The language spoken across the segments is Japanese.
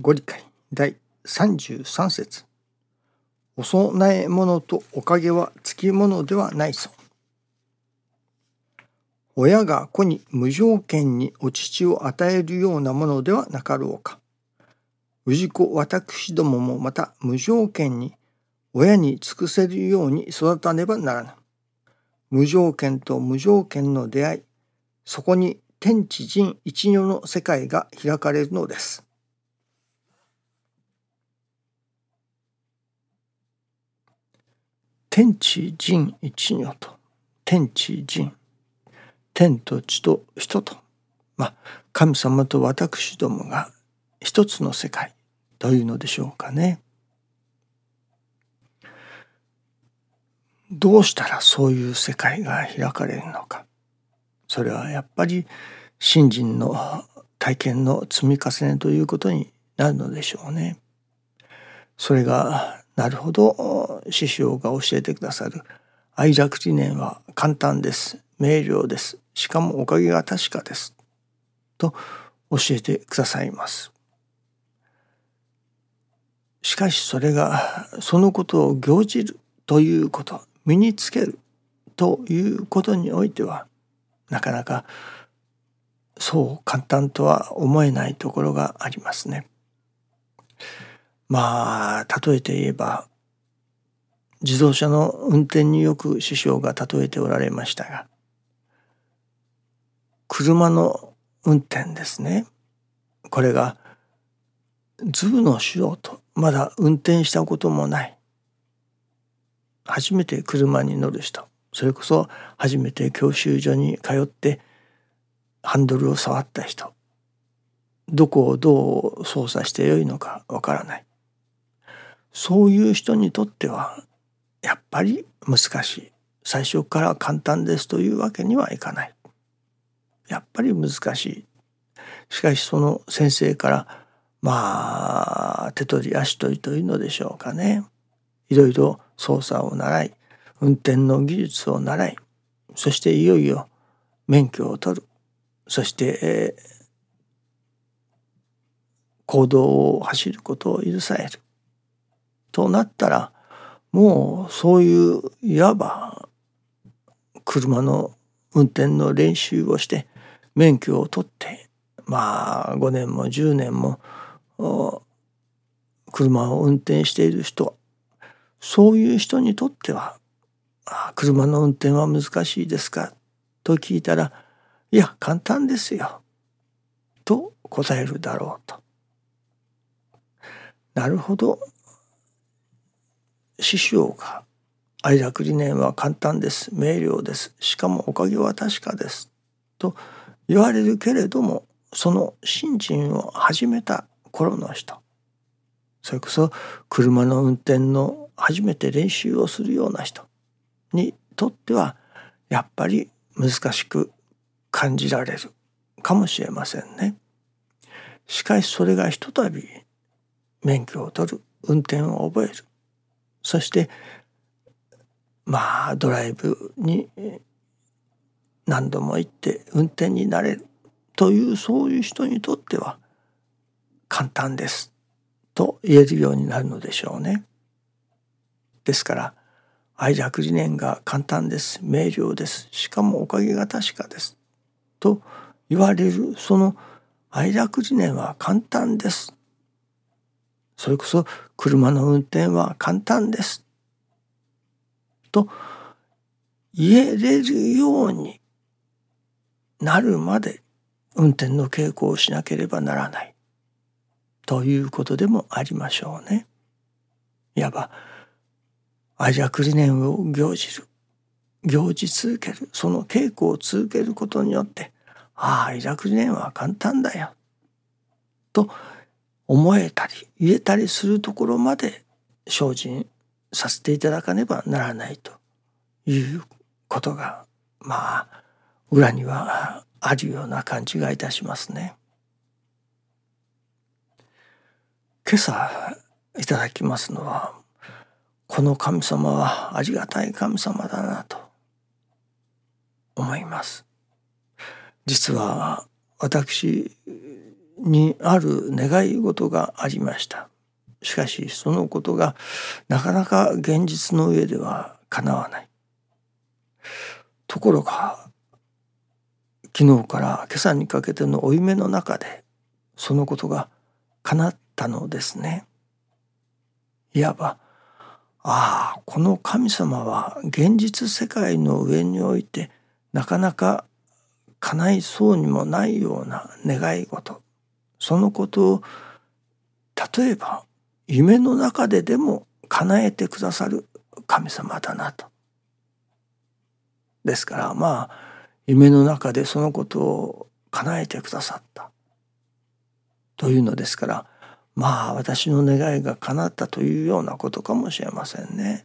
ご理解第33節お供え物とおかげはつきものではないそう。親が子に無条件にお乳を与えるようなものではなかろうか。氏子私どももまた無条件に親に尽くせるように育たねばならぬ。無条件と無条件の出会い、そこに天地人一如の世界が開かれるのです。天地人一如と天地人天と地と人とまあ神様と私どもが一つの世界というのでしょうかね。どうしたらそういう世界が開かれるのかそれはやっぱり信心の体験の積み重ねということになるのでしょうね。それがなるほど。師匠が教えてくださる。愛楽理念は簡単です。明瞭です。しかもおかげが確かです。と教えてくださいます。しかしそれがそのことを行じるということ身につけるということにおいてはなかなかそう簡単とは思えないところがありますね。まあ例えて言えば自動車の運転によく師匠が例えておられましたが車の運転ですね。これがズブの素人まだ運転したこともない。初めて車に乗る人それこそ初めて教習所に通ってハンドルを触った人どこをどう操作してよいのかわからない。そういう人にとってはやっぱり難しい。最初から簡単ですというわけにはいかない。やっぱり難しい。しかしその先生からまあ手取り足取りというのでしょうかね。いろいろ操作を習い運転の技術を習いそしていよいよ免許を取る。そして、えー、行動を走ることを許される。となったらもうそういういわば車の運転の練習をして免許を取ってまあ5年も10年も車を運転している人そういう人にとっては「車の運転は難しいですか?」と聞いたら「いや簡単ですよ」と答えるだろうと。なるほど師匠が愛楽理念は簡単です。明瞭です。しかもおかげは確かです。と言われるけれどもその信心を始めた頃の人。それこそ車の運転の初めて練習をするような人。にとってはやっぱり難しく感じられるかもしれませんね。しかしそれがひとたび免許を取る運転を覚える。そしてまあドライブに何度も行って運転になれるというそういう人にとっては簡単ですと言えるようになるのでしょうね。ですから愛着理念が簡単です。明瞭です。しかもおかげが確かです。と言われるその愛着理念は簡単です。それこそ車の運転は簡単です。と言えれるようになるまで運転の稽古をしなければならないということでもありましょうね。いわば愛着理念を行じる行じ続けるその稽古を続けることによってああ愛着理念は簡単だよと思えたり言えたりするところまで精進させていただかねばならないということがまあ裏にはあるような感じがいたしますね。今朝いただきますのはこの神様はありがたい神様だなと思います。実は私にある願い事がありました。しかしそのことがなかなか現実の上では叶わない。ところが昨日から今朝にかけての負い目の中でそのことが叶ったのですね。いわばああこの神様は現実世界の上においてなかなか叶いそうにもないような願い事そのことを例えば夢の中ででも叶えてくださる神様だなと。ですからまあ夢の中でそのことを叶えてくださったというのですからまあ私の願いが叶ったというようなことかもしれませんね。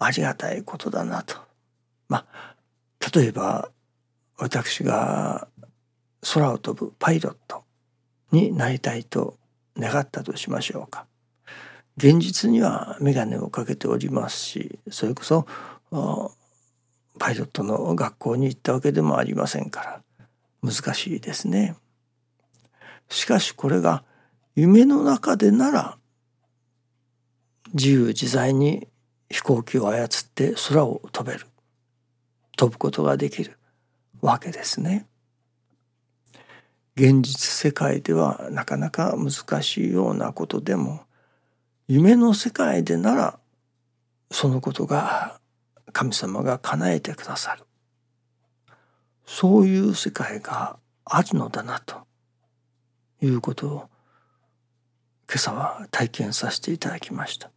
ありがたいことだなと。まあ例えば私が空を飛ぶパイロットになりたいと願ったとしましょうか。現実には眼鏡をかけておりますしそれこそパイロットの学校に行ったわけでもありませんから難しいですね。しかしこれが夢の中でなら自由自在に飛行機を操って空を飛べる飛ぶことができるわけですね。現実世界ではなかなか難しいようなことでも夢の世界でならそのことが神様が叶えてくださる。そういう世界があるのだなということを今朝は体験させていただきました。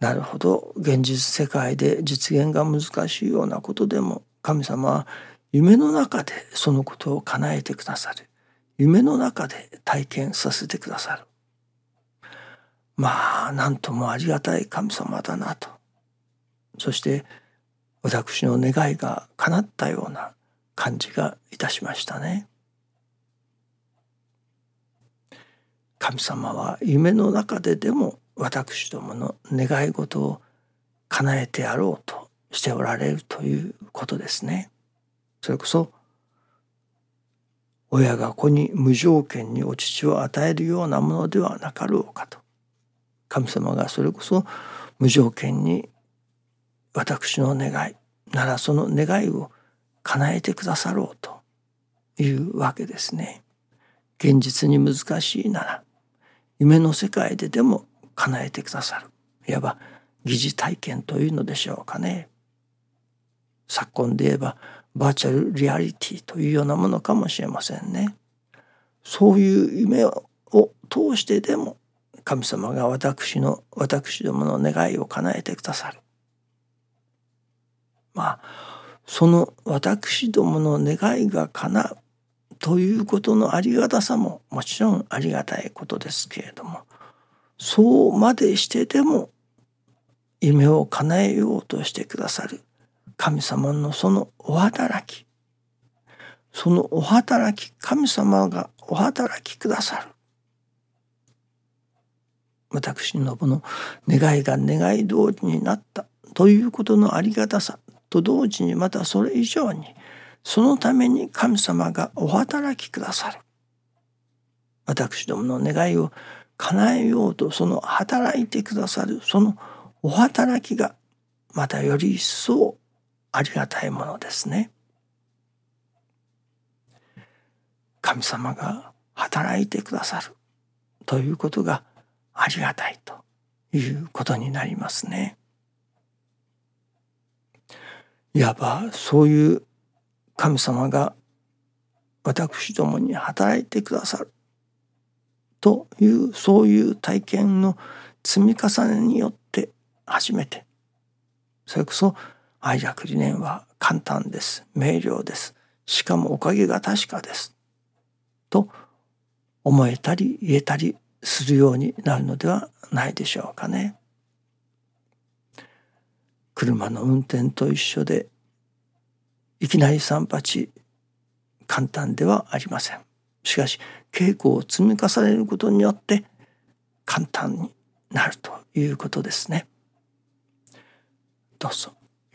なるほど。現実世界で実現が難しいようなことでも神様は夢の中でそのことを叶えてくださる。夢の中で体験させてくださるまあなんともありがたい神様だなとそして私の願いが叶ったような感じがいたしましたね。神様は夢の中ででも私どもの願い事を叶えてやろうとしておられるということですね。それこそ親が子に無条件にお乳を与えるようなものではなかろうかと。神様がそれこそ無条件に私の願いならその願いを叶えてくださろうというわけですね。現実に難しいなら夢の世界ででも叶えてくださる。いわば疑似体験というのでしょうかね。昨今で言えばバーチャルリアリティというようなものかもしれませんね。そういう夢を通してでも神様が私の私どもの願いを叶えてくださる。まあその私どもの願いが叶うということのありがたさももちろんありがたいことですけれどもそうまでしてでも夢を叶えようとしてくださる。神様のそのお働き。そのお働き神様がお働きくださる。私のこの願いが願い通りになったということのありがたさ。と同時にまたそれ以上にそのために神様がお働きくださる。私どもの願いを叶えようとその働いてくださるそのお働きがまたより一層ありがたいものですね。神様が働いてくださるということがありがたいということになりますね。いわばそういう神様が私どもに働いてくださるというそういう体験の積み重ねによって初めてそれこそ愛楽理念は簡単です明瞭ですしかもおかげが確かですと思えたり言えたりするようになるのではないでしょうかね。車の運転と一緒でいきなり三八簡単ではありません。しかし稽古を積み重ねることによって簡単になるということですね。どうぞ